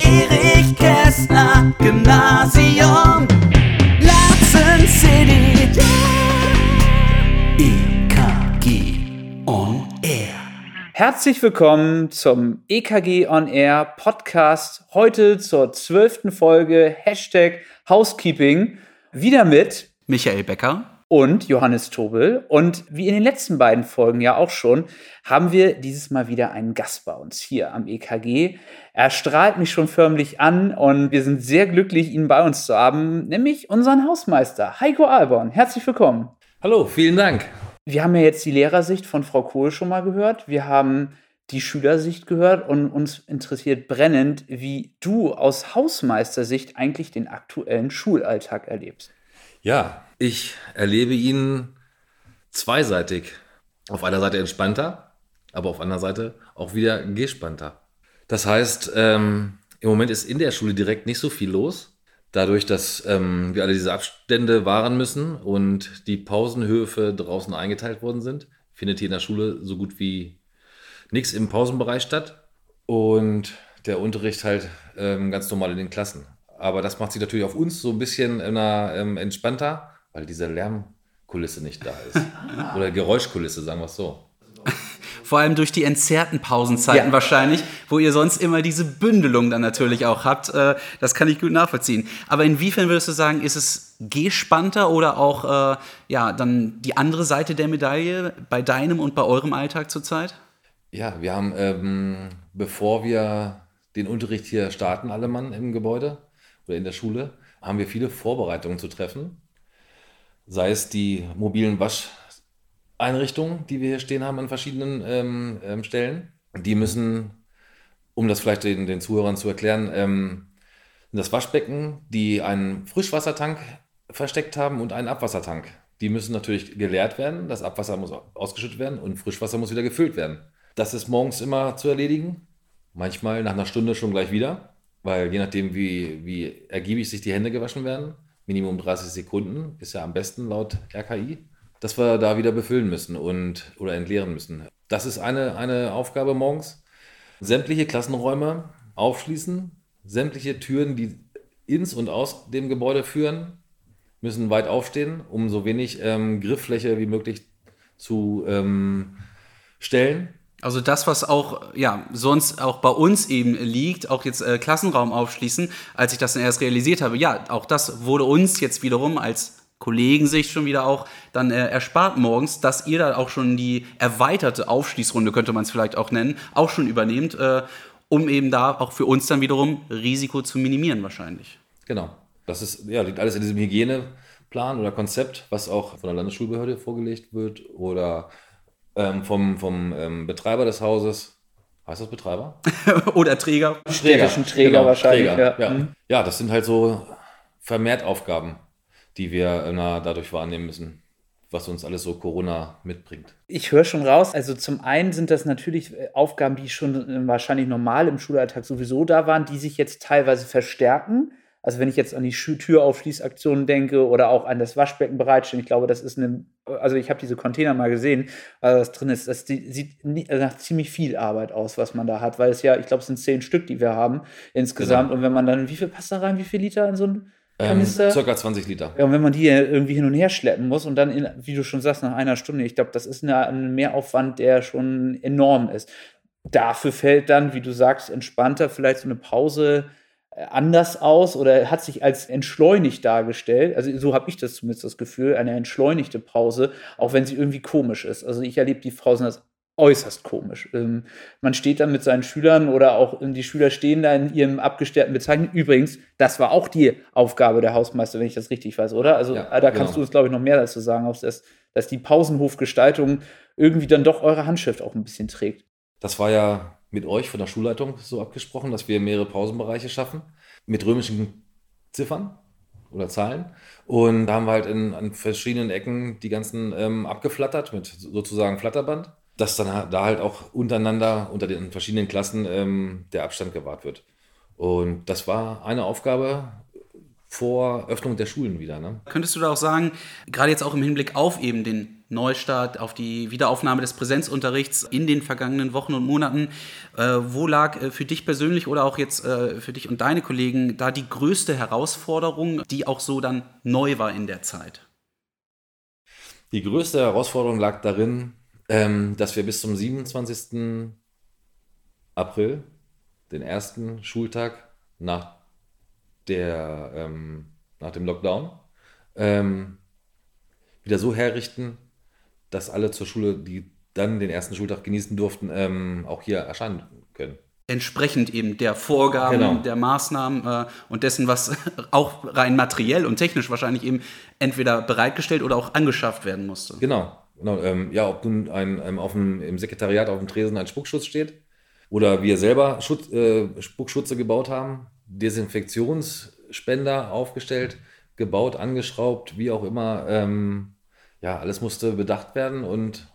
Erich Kästner Gymnasium Latzen City EKG On Air Herzlich willkommen zum EKG On Air Podcast. Heute zur zwölften Folge Hashtag Housekeeping. Wieder mit Michael Becker und Johannes Tobel. Und wie in den letzten beiden Folgen ja auch schon, haben wir dieses Mal wieder einen Gast bei uns hier am EKG. Er strahlt mich schon förmlich an und wir sind sehr glücklich, ihn bei uns zu haben, nämlich unseren Hausmeister Heiko Alborn. Herzlich willkommen. Hallo, vielen Dank. Wir haben ja jetzt die Lehrersicht von Frau Kohl schon mal gehört. Wir haben die Schülersicht gehört und uns interessiert brennend, wie du aus Hausmeistersicht eigentlich den aktuellen Schulalltag erlebst. Ja, ich erlebe ihn zweiseitig. Auf einer Seite entspannter, aber auf einer Seite auch wieder gespannter. Das heißt, ähm, im Moment ist in der Schule direkt nicht so viel los. Dadurch, dass ähm, wir alle diese Abstände wahren müssen und die Pausenhöfe draußen eingeteilt worden sind, findet hier in der Schule so gut wie nichts im Pausenbereich statt. Und der Unterricht halt ähm, ganz normal in den Klassen. Aber das macht sich natürlich auf uns so ein bisschen ähm, entspannter, weil diese Lärmkulisse nicht da ist. Oder Geräuschkulisse, sagen wir es so. Vor allem durch die entzerrten Pausenzeiten ja. wahrscheinlich, wo ihr sonst immer diese Bündelung dann natürlich auch habt. Äh, das kann ich gut nachvollziehen. Aber inwiefern würdest du sagen, ist es gespannter oder auch äh, ja, dann die andere Seite der Medaille bei deinem und bei eurem Alltag zurzeit? Ja, wir haben, ähm, bevor wir den Unterricht hier starten, alle Mann im Gebäude oder in der Schule, haben wir viele Vorbereitungen zu treffen sei es die mobilen Wascheinrichtungen, die wir hier stehen haben an verschiedenen ähm, ähm, Stellen. Die müssen, um das vielleicht den, den Zuhörern zu erklären, ähm, das Waschbecken, die einen Frischwassertank versteckt haben und einen Abwassertank. Die müssen natürlich geleert werden, das Abwasser muss ausgeschüttet werden und Frischwasser muss wieder gefüllt werden. Das ist morgens immer zu erledigen, manchmal nach einer Stunde schon gleich wieder, weil je nachdem, wie, wie ergiebig sich die Hände gewaschen werden, Minimum 30 Sekunden, ist ja am besten laut RKI, dass wir da wieder befüllen müssen und oder entleeren müssen. Das ist eine, eine Aufgabe morgens. Sämtliche Klassenräume aufschließen, sämtliche Türen, die ins und aus dem Gebäude führen, müssen weit aufstehen, um so wenig ähm, Grifffläche wie möglich zu ähm, stellen. Also das, was auch ja sonst auch bei uns eben liegt, auch jetzt äh, Klassenraum aufschließen, als ich das dann erst realisiert habe, ja, auch das wurde uns jetzt wiederum als Kollegensicht schon wieder auch dann äh, erspart morgens, dass ihr da auch schon die erweiterte Aufschließrunde, könnte man es vielleicht auch nennen, auch schon übernehmt, äh, um eben da auch für uns dann wiederum Risiko zu minimieren wahrscheinlich. Genau. Das ist, ja, liegt alles in diesem Hygieneplan oder Konzept, was auch von der Landesschulbehörde vorgelegt wird oder ähm, vom, vom ähm, Betreiber des Hauses. Heißt das Betreiber? Oder Träger. Träger, Träger genau, wahrscheinlich. Träger, ja. Ja. Mhm. ja, das sind halt so vermehrt Aufgaben, die wir na, dadurch wahrnehmen müssen was uns alles so Corona mitbringt. Ich höre schon raus, also zum einen sind das natürlich äh, Aufgaben, die schon äh, wahrscheinlich normal im Schulalltag sowieso da waren, die sich jetzt teilweise verstärken. Also wenn ich jetzt an die Türaufschließaktionen denke oder auch an das Waschbecken bereitstellen, ich glaube, das ist eine, also ich habe diese Container mal gesehen, was das drin ist, das sieht nach ziemlich viel Arbeit aus, was man da hat, weil es ja, ich glaube, es sind zehn Stück, die wir haben insgesamt. Genau. Und wenn man dann, wie viel passt da rein, wie viel Liter in so ein Kanister? Ähm, circa 20 Liter. Ja, und wenn man die irgendwie hin und her schleppen muss und dann, in, wie du schon sagst, nach einer Stunde, ich glaube, das ist eine, ein Mehraufwand, der schon enorm ist. Dafür fällt dann, wie du sagst, entspannter vielleicht so eine Pause anders aus oder hat sich als entschleunigt dargestellt. Also so habe ich das zumindest das Gefühl, eine entschleunigte Pause, auch wenn sie irgendwie komisch ist. Also ich erlebe die Pausen als äußerst komisch. Ähm, man steht dann mit seinen Schülern oder auch die Schüler stehen da in ihrem abgestärkten Bezeichnung. Übrigens, das war auch die Aufgabe der Hausmeister, wenn ich das richtig weiß, oder? Also ja, da kannst genau. du uns, glaube ich, noch mehr dazu sagen, dass, dass die Pausenhofgestaltung irgendwie dann doch eure Handschrift auch ein bisschen trägt. Das war ja mit euch von der Schulleitung so abgesprochen, dass wir mehrere Pausenbereiche schaffen mit römischen Ziffern oder Zahlen. Und da haben wir halt in, an verschiedenen Ecken die ganzen ähm, abgeflattert mit sozusagen Flatterband, dass dann da halt auch untereinander, unter den verschiedenen Klassen ähm, der Abstand gewahrt wird. Und das war eine Aufgabe vor Öffnung der Schulen wieder. Ne? Könntest du da auch sagen, gerade jetzt auch im Hinblick auf eben den Neustart, auf die Wiederaufnahme des Präsenzunterrichts in den vergangenen Wochen und Monaten. Äh, wo lag äh, für dich persönlich oder auch jetzt äh, für dich und deine Kollegen da die größte Herausforderung, die auch so dann neu war in der Zeit? Die größte Herausforderung lag darin, ähm, dass wir bis zum 27. April, den ersten Schultag nach, der, ähm, nach dem Lockdown, ähm, wieder so herrichten, dass alle zur Schule, die dann den ersten Schultag genießen durften, ähm, auch hier erscheinen können. Entsprechend eben der Vorgaben, Genau. der Maßnahmen äh, und dessen, was auch rein materiell und technisch wahrscheinlich eben entweder bereitgestellt oder auch angeschafft werden musste. Genau. genau ähm, ja, ob nun ein, ein auf dem, im Sekretariat auf dem Tresen ein Spuckschutz steht oder wir selber Schutz, äh, Spuckschutze gebaut haben, Desinfektionsspender aufgestellt, gebaut, angeschraubt, wie auch immer. Ähm, ja, alles musste bedacht werden und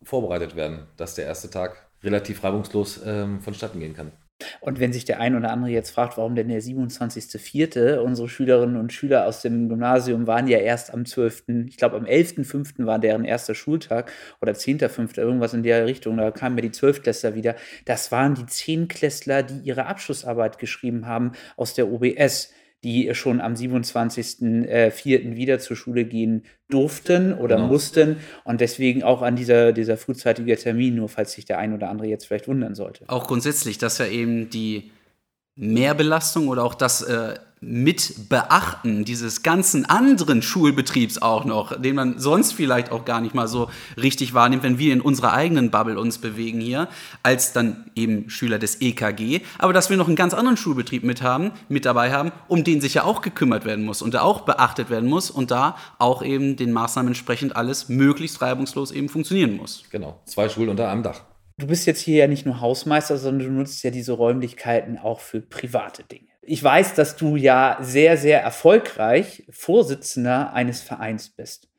vorbereitet werden, dass der erste Tag relativ reibungslos ähm, vonstatten gehen kann. Und wenn sich der ein oder andere jetzt fragt, warum denn der 27.04., unsere Schülerinnen und Schüler aus dem Gymnasium waren ja erst am 12., ich glaube am 11.05. war deren erster Schultag oder 10.05., irgendwas in der Richtung, da kamen ja die Zwölftklässler wieder. Das waren die Zehnklässler, die ihre Abschlussarbeit geschrieben haben aus der OBS, die schon am 27.04. wieder zur Schule gehen durften oder Genau. mussten und deswegen auch an dieser, dieser frühzeitige Termin, nur falls sich der ein oder andere jetzt vielleicht wundern sollte. Auch grundsätzlich, dass ja eben die Mehrbelastung oder auch das äh, Mitbeachten dieses ganzen anderen Schulbetriebs auch noch, den man sonst vielleicht auch gar nicht mal so richtig wahrnimmt, wenn wir in unserer eigenen Bubble uns bewegen hier, als dann eben Schüler des EKG, aber dass wir noch einen ganz anderen Schulbetrieb mit haben, mit dabei haben, um den sich ja auch gekümmert werden muss und der auch beachtet werden muss und da auch eben den Maßnahmen entsprechend alles möglichst reibungslos eben funktionieren muss. Genau. Zwei Schulen unter einem Dach. Du bist jetzt hier ja nicht nur Hausmeister, sondern du nutzt ja diese Räumlichkeiten auch für private Dinge. Ich weiß, dass du ja sehr, sehr erfolgreich Vorsitzender eines Vereins bist.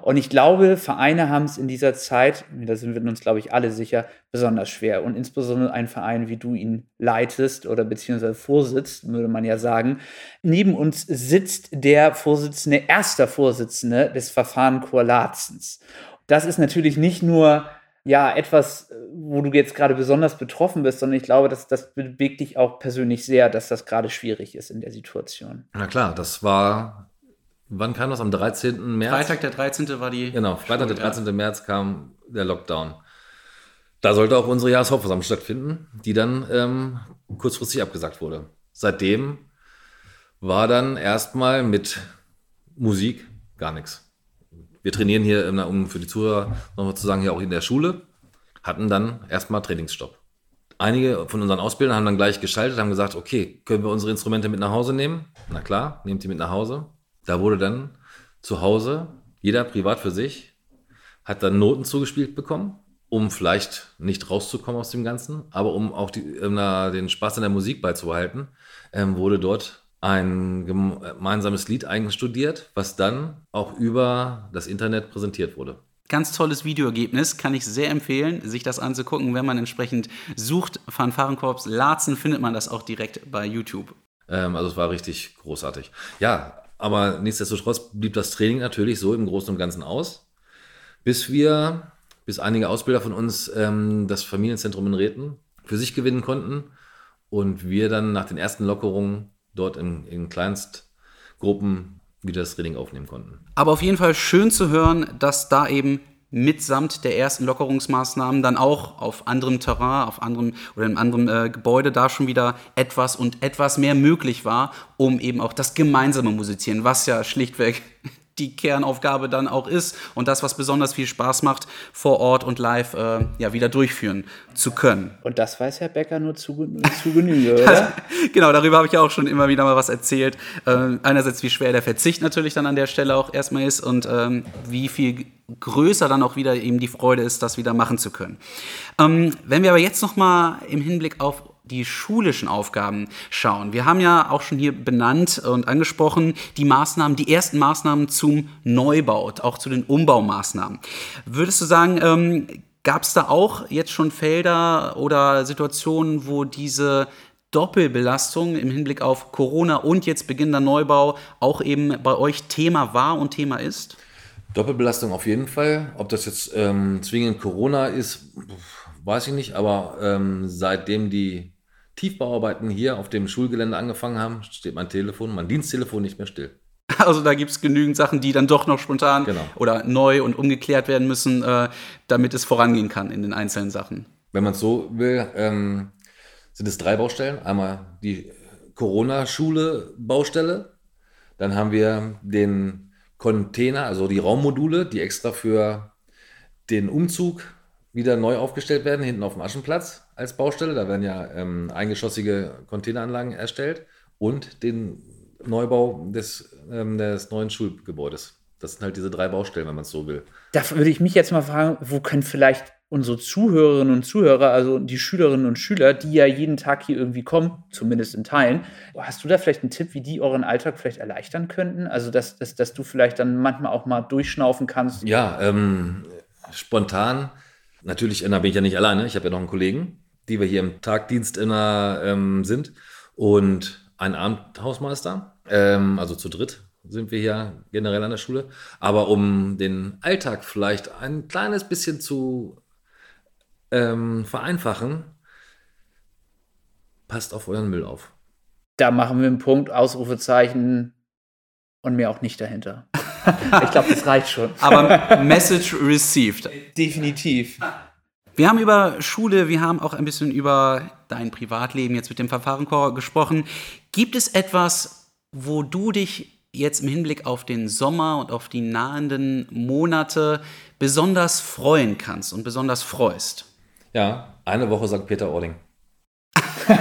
Und ich glaube, Vereine haben es in dieser Zeit, da sind wir uns, glaube ich, alle sicher, besonders schwer. Und insbesondere ein Verein, wie du ihn leitest oder beziehungsweise vorsitzt, würde man ja sagen. Neben uns sitzt der Vorsitzende, erster Vorsitzende des Verfahren Kurlatzens. Das ist natürlich nicht nur ja, etwas, wo du jetzt gerade besonders betroffen bist, sondern ich glaube, dass das bewegt dich auch persönlich sehr, dass das gerade schwierig ist in der Situation. Na klar, das war, wann kam das? Am 13. März? Freitag der 13. war die. Genau, Freitag, der Ja. 13. März kam der Lockdown. Da sollte auch unsere Jahreshauptversammlung stattfinden, die dann ähm, kurzfristig abgesagt wurde. Seitdem war dann erstmal mit Musik gar nichts. Wir trainieren hier, ähm, um für die Zuhörer nochmal zu sagen, hier auch in der Schule, hatten dann erstmal Trainingsstopp. Einige von unseren Ausbildern haben dann gleich geschaltet, haben gesagt, okay, können wir unsere Instrumente mit nach Hause nehmen? Na klar, nehmt die mit nach Hause. Da wurde dann zu Hause, jeder privat für sich, hat dann Noten zugespielt bekommen, um vielleicht nicht rauszukommen aus dem Ganzen, aber um auch die, ähm, na, den Spaß an der Musik beizubehalten, ähm, wurde dort ein gem- gemeinsames Lied einstudiert, was dann auch über das Internet präsentiert wurde. Ganz tolles Videoergebnis, kann ich sehr empfehlen, sich das anzugucken. Wenn man entsprechend sucht, Fanfarenkorps Laatzen, findet man das auch direkt bei YouTube. Ähm, also es war richtig großartig. Ja, aber nichtsdestotrotz blieb das Training natürlich so im Großen und Ganzen aus, bis wir, bis einige Ausbilder von uns ähm, das Familienzentrum in Räten für sich gewinnen konnten und wir dann nach den ersten Lockerungen dort in, in Kleinstgruppen wieder das Training aufnehmen konnten. Aber auf jeden Fall schön zu hören, dass da eben mitsamt der ersten Lockerungsmaßnahmen dann auch auf anderem Terrain, auf anderem oder in anderem äh, Gebäude da schon wieder etwas und etwas mehr möglich war, um eben auch das gemeinsame Musizieren, was ja schlichtweg die Kernaufgabe dann auch ist und das, was besonders viel Spaß macht, vor Ort und live äh, ja wieder durchführen zu können. Und das weiß Herr Becker nur zu, zu Genüge, oder? genau, darüber habe ich auch schon immer wieder mal was erzählt. Ähm, einerseits, wie schwer der Verzicht natürlich dann an der Stelle auch erstmal ist und ähm, wie viel größer dann auch wieder eben die Freude ist, das wieder machen zu können. Ähm, wenn wir aber jetzt noch mal im Hinblick auf die schulischen Aufgaben schauen. Wir haben ja auch schon hier benannt und angesprochen die Maßnahmen, die ersten Maßnahmen zum Neubau, auch zu den Umbaumaßnahmen. Würdest du sagen, ähm, gab es da auch jetzt schon Felder oder Situationen, wo diese Doppelbelastung im Hinblick auf Corona und jetzt beginnender Neubau auch eben bei euch Thema war und Thema ist? Doppelbelastung auf jeden Fall. Ob das jetzt ähm, zwingend Corona ist, weiß ich nicht. Aber ähm, seitdem die Tiefbauarbeiten hier auf dem Schulgelände angefangen haben, steht mein Telefon, mein Diensttelefon nicht mehr still. Also da gibt es genügend Sachen, die dann doch noch spontan Genau. oder neu und umgeklärt werden müssen, äh, damit es vorangehen kann in den einzelnen Sachen. Wenn man es so will, ähm, sind es drei Baustellen. Einmal die Corona-Schule-Baustelle. Dann haben wir den Container, also die Raummodule, die extra für den Umzug wieder neu aufgestellt werden, hinten auf dem Aschenplatz als Baustelle. Da werden ja ähm, eingeschossige Containeranlagen erstellt. Und den Neubau des, ähm, des neuen Schulgebäudes. Das sind halt diese drei Baustellen, wenn man es so will. Da würde ich mich jetzt mal fragen, wo können vielleicht unsere Zuhörerinnen und Zuhörer, also die Schülerinnen und Schüler, die ja jeden Tag hier irgendwie kommen, zumindest in Teilen, hast du da vielleicht einen Tipp, wie die euren Alltag vielleicht erleichtern könnten? Also, dass, dass, dass du vielleicht dann manchmal auch mal durchschnaufen kannst. Ja, ähm, spontan. Natürlich, da bin ich ja nicht alleine. Ich habe ja noch einen Kollegen, die wir hier im Tagdienst immer ähm, sind. Und einen Abendhausmeister. Ähm, also zu dritt sind wir hier generell an der Schule. Aber um den Alltag vielleicht ein kleines bisschen zu ähm, vereinfachen, passt auf euren Müll auf. Da machen wir einen Punkt, Ausrufezeichen und mir auch nicht dahinter. ich glaube, das reicht schon. Aber Message received. Definitiv. Wir haben über Schule, wir haben auch ein bisschen über dein Privatleben jetzt mit dem Verfahrenchor gesprochen. Gibt es etwas, wo du dich jetzt im Hinblick auf den Sommer und auf die nahenden Monate besonders freuen kannst und besonders freust? Ja, eine Woche St. Peter-Ording.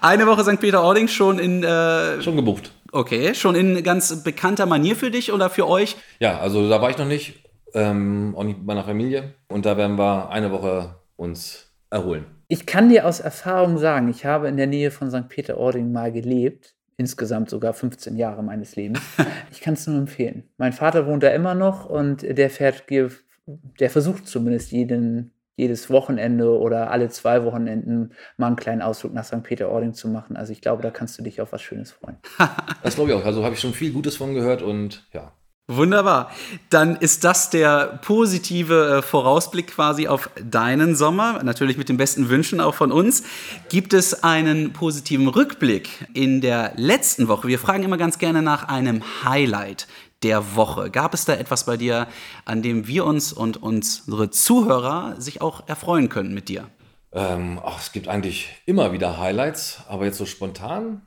Eine Woche St. Peter-Ording schon in, äh, Schon gebucht. Okay, schon in ganz bekannter Manier für dich oder für euch? Ja, also da war ich noch nicht, ähm, auch nicht mit meiner Familie. Und da werden wir eine Woche uns erholen. Ich kann dir aus Erfahrung sagen, ich habe in der Nähe von St. Peter-Ording mal gelebt. Insgesamt sogar 15 Jahre meines Lebens. Ich kann es nur empfehlen. Mein Vater wohnt da immer noch und der fährt, der versucht zumindest jeden, jedes Wochenende oder alle zwei Wochenenden mal einen kleinen Ausflug nach St. Peter-Ording zu machen. Also ich glaube, da kannst du dich auf was Schönes freuen. Das glaube ich auch. Also habe ich schon viel Gutes von gehört und ja. Wunderbar. Dann ist das der positive äh, Vorausblick quasi auf deinen Sommer, natürlich mit den besten Wünschen auch von uns. Gibt es einen positiven Rückblick in der letzten Woche? Wir fragen immer ganz gerne nach einem Highlight der Woche. Gab es da etwas bei dir, an dem wir uns und unsere Zuhörer sich auch erfreuen können mit dir? Ähm, ach, es gibt eigentlich immer wieder Highlights, aber jetzt so spontan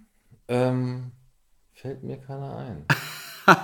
ähm, fällt mir keiner ein.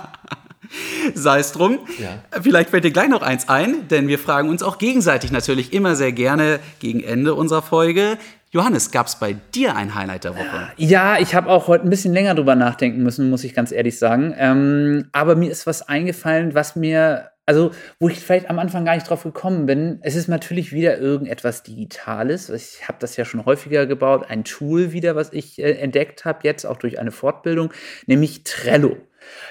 Sei es drum. Ja. Vielleicht fällt dir gleich noch eins ein, denn wir fragen uns auch gegenseitig natürlich immer sehr gerne gegen Ende unserer Folge. Johannes, gab es bei dir ein Highlight der Woche? Ja, ich habe auch heute ein bisschen länger drüber nachdenken müssen, muss ich ganz ehrlich sagen. Ähm, aber mir ist was eingefallen, was mir, also wo ich vielleicht am Anfang gar nicht drauf gekommen bin. Es ist natürlich wieder irgendetwas Digitales. Ich habe das ja schon häufiger gebaut. Ein Tool wieder, was ich äh, entdeckt habe, jetzt auch durch eine Fortbildung, nämlich Trello.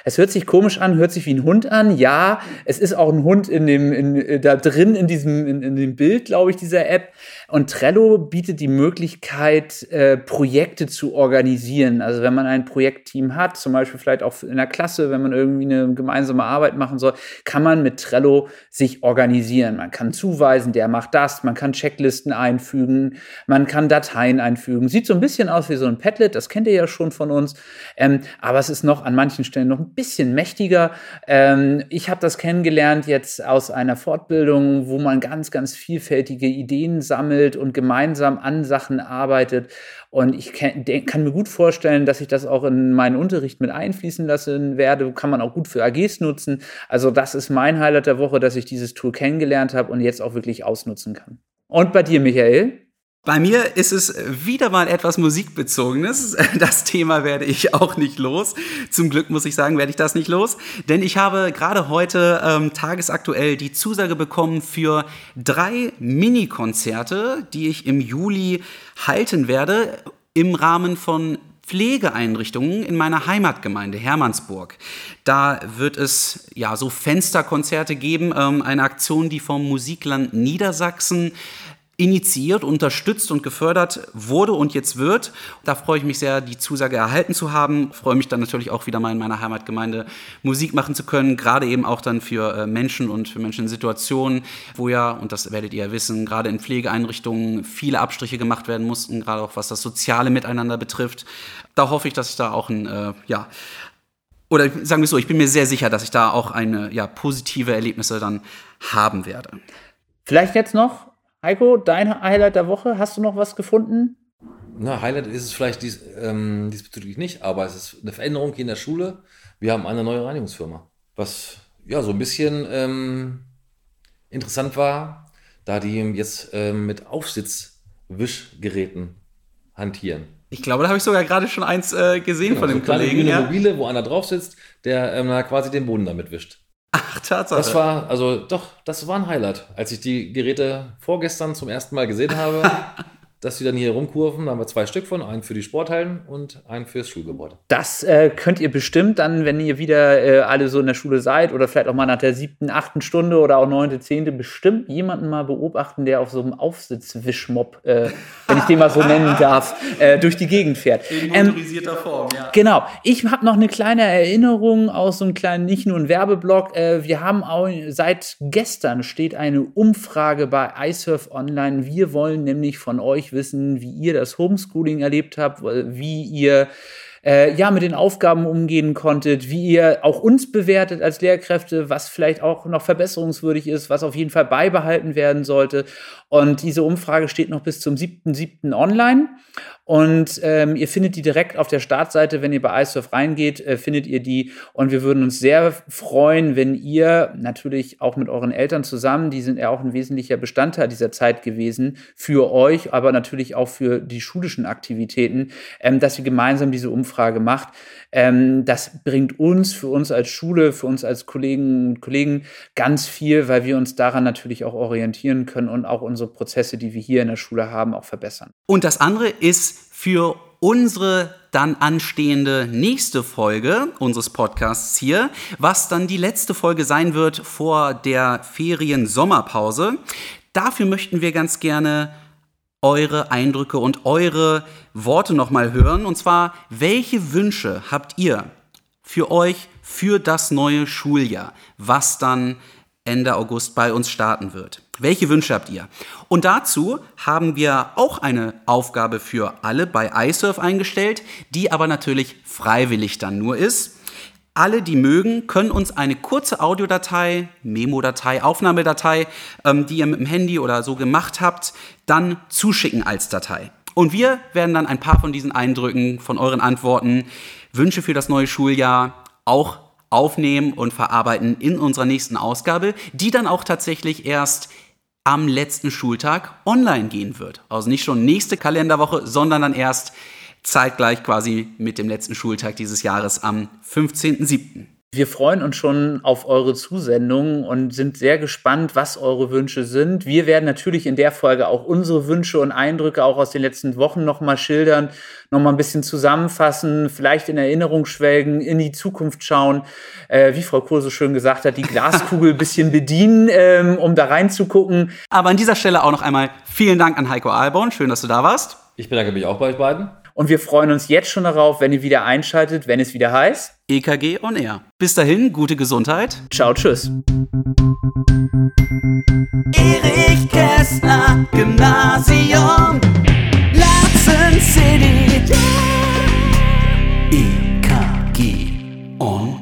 Es hört sich komisch an, hört sich wie ein Hund an. Ja, es ist auch ein Hund in dem, in, äh, da drin in diesem, in, in dem Bild, glaube ich, dieser App. Und Trello bietet die Möglichkeit, äh, Projekte zu organisieren. Also wenn man ein Projektteam hat, zum Beispiel vielleicht auch in der Klasse, wenn man irgendwie eine gemeinsame Arbeit machen soll, kann man mit Trello sich organisieren. Man kann zuweisen, der macht das, man kann Checklisten einfügen, man kann Dateien einfügen. Sieht so ein bisschen aus wie so ein Padlet, das kennt ihr ja schon von uns. Ähm, aber es ist noch an manchen Stellen noch ein bisschen mächtiger. Ähm, ich habe das kennengelernt jetzt aus einer Fortbildung, wo man ganz, ganz vielfältige Ideen sammelt und gemeinsam an Sachen arbeitet. Und ich kann mir gut vorstellen, dass ich das auch in meinen Unterricht mit einfließen lassen werde. Kann man auch gut für AGs nutzen. Also das ist mein Highlight der Woche, dass ich dieses Tool kennengelernt habe und jetzt auch wirklich ausnutzen kann. Und bei dir, Michael? Bei mir ist es wieder mal etwas Musikbezogenes. Das Thema werde ich auch nicht los. Zum Glück muss ich sagen, werde ich das nicht los. Denn ich habe gerade heute ähm, tagesaktuell die Zusage bekommen für drei Mini-Konzerte, die ich im Juli halten werde im Rahmen von Pflegeeinrichtungen in meiner Heimatgemeinde Hermannsburg. Da wird es ja so Fensterkonzerte geben, ähm, eine Aktion, die vom Musikland Niedersachsen initiiert, unterstützt und gefördert wurde und jetzt wird. Da freue ich mich sehr, die Zusage erhalten zu haben. Freue mich dann natürlich auch wieder mal in meiner Heimatgemeinde Musik machen zu können, gerade eben auch dann für äh, Menschen und für Menschen in Situationen, wo ja, und das werdet ihr ja wissen, gerade in Pflegeeinrichtungen viele Abstriche gemacht werden mussten, gerade auch was das soziale Miteinander betrifft. Da hoffe ich, dass ich da auch ein, äh, ja, oder sagen wir so, ich bin mir sehr sicher, dass ich da auch eine ja, positive Erlebnisse dann haben werde. Vielleicht jetzt noch, Heiko, dein Highlight der Woche. Hast du noch was gefunden? Na, Highlight ist es vielleicht dies, ähm, diesbezüglich nicht, aber es ist eine Veränderung hier in der Schule. Wir haben eine neue Reinigungsfirma, was ja so ein bisschen ähm, interessant war, da die jetzt ähm, mit Aufsitzwischgeräten hantieren. Ich glaube, da habe ich sogar gerade schon eins äh, gesehen von so dem kleine Kollegen. grüne Ja. Mobile, wo einer drauf sitzt, der ähm, quasi den Boden damit wischt. Ach, Tatsache. Das war, also doch, das war ein Highlight. Als ich die Geräte vorgestern zum ersten Mal gesehen habe, dass sie dann hier rumkurven, da haben wir zwei Stück von, einen für die Sporthallen und einen fürs Schulgebäude. Das äh, könnt ihr bestimmt dann, wenn ihr wieder äh, alle so in der Schule seid oder vielleicht auch mal nach der siebten, achten Stunde oder auch neunte, zehnte, bestimmt jemanden mal beobachten, der auf so einem Aufsitzwischmob, äh, wenn ich den mal so nennen darf, äh, durch die Gegend fährt. in Ähm, motorisierter Form, ja. Genau. Ich habe noch eine kleine Erinnerung aus so einem kleinen, nicht nur ein Werbeblock. Äh, wir haben auch seit gestern steht eine Umfrage bei iSurf Online. Wir wollen nämlich von euch wissen, wie ihr das Homeschooling erlebt habt, wie ihr äh, ja mit den Aufgaben umgehen konntet, wie ihr auch uns bewertet als Lehrkräfte, was vielleicht auch noch verbesserungswürdig ist, was auf jeden Fall beibehalten werden sollte. Und diese Umfrage steht noch bis zum 7.7. online. Und ähm, ihr findet die direkt auf der Startseite, wenn ihr bei iSurf reingeht, äh, findet ihr die. Und wir würden uns sehr freuen, wenn ihr natürlich auch mit euren Eltern zusammen, die sind ja auch ein wesentlicher Bestandteil dieser Zeit gewesen, für euch, aber natürlich auch für die schulischen Aktivitäten, ähm, dass ihr gemeinsam diese Umfrage macht. Ähm, das bringt uns, für uns als Schule, für uns als Kollegen und Kollegen ganz viel, weil wir uns daran natürlich auch orientieren können und auch unsere Prozesse, die wir hier in der Schule haben, auch verbessern. Und das andere ist für unsere dann anstehende nächste Folge unseres Podcasts hier, was dann die letzte Folge sein wird vor der Ferien-Sommerpause. Dafür möchten wir ganz gerne eure Eindrücke und eure Worte nochmal hören. Und zwar, welche Wünsche habt ihr für euch für das neue Schuljahr, was dann Ende August bei uns starten wird? Welche Wünsche habt ihr? Und dazu haben wir auch eine Aufgabe für alle bei iSurf eingestellt, die aber natürlich freiwillig dann nur ist. Alle, die mögen, können uns eine kurze Audiodatei, Memo-Datei, Aufnahmedatei, ähm, die ihr mit dem Handy oder so gemacht habt, dann zuschicken als Datei. Und wir werden dann ein paar von diesen Eindrücken, von euren Antworten, Wünsche für das neue Schuljahr auch aufnehmen und verarbeiten in unserer nächsten Ausgabe, die dann auch tatsächlich erst am letzten Schultag online gehen wird. Also nicht schon nächste Kalenderwoche, sondern dann erst zeitgleich quasi mit dem letzten Schultag dieses Jahres am 15.07. Wir freuen uns schon auf eure Zusendungen und sind sehr gespannt, was eure Wünsche sind. Wir werden natürlich in der Folge auch unsere Wünsche und Eindrücke auch aus den letzten Wochen nochmal schildern, nochmal ein bisschen zusammenfassen, vielleicht in Erinnerung schwelgen, in die Zukunft schauen. Äh, wie Frau Kohl so schön gesagt hat, die Glaskugel ein bisschen bedienen, ähm, um da reinzugucken. Aber an dieser Stelle auch noch einmal vielen Dank an Heiko Alborn. Schön, dass du da warst. Ich bedanke mich auch bei euch beiden. Und wir freuen uns jetzt schon darauf, wenn ihr wieder einschaltet, wenn es wieder heißt. EKG on Air. Bis dahin, gute Gesundheit. Ciao, tschüss. Erich Kästner Gymnasium Latzen City. Yeah.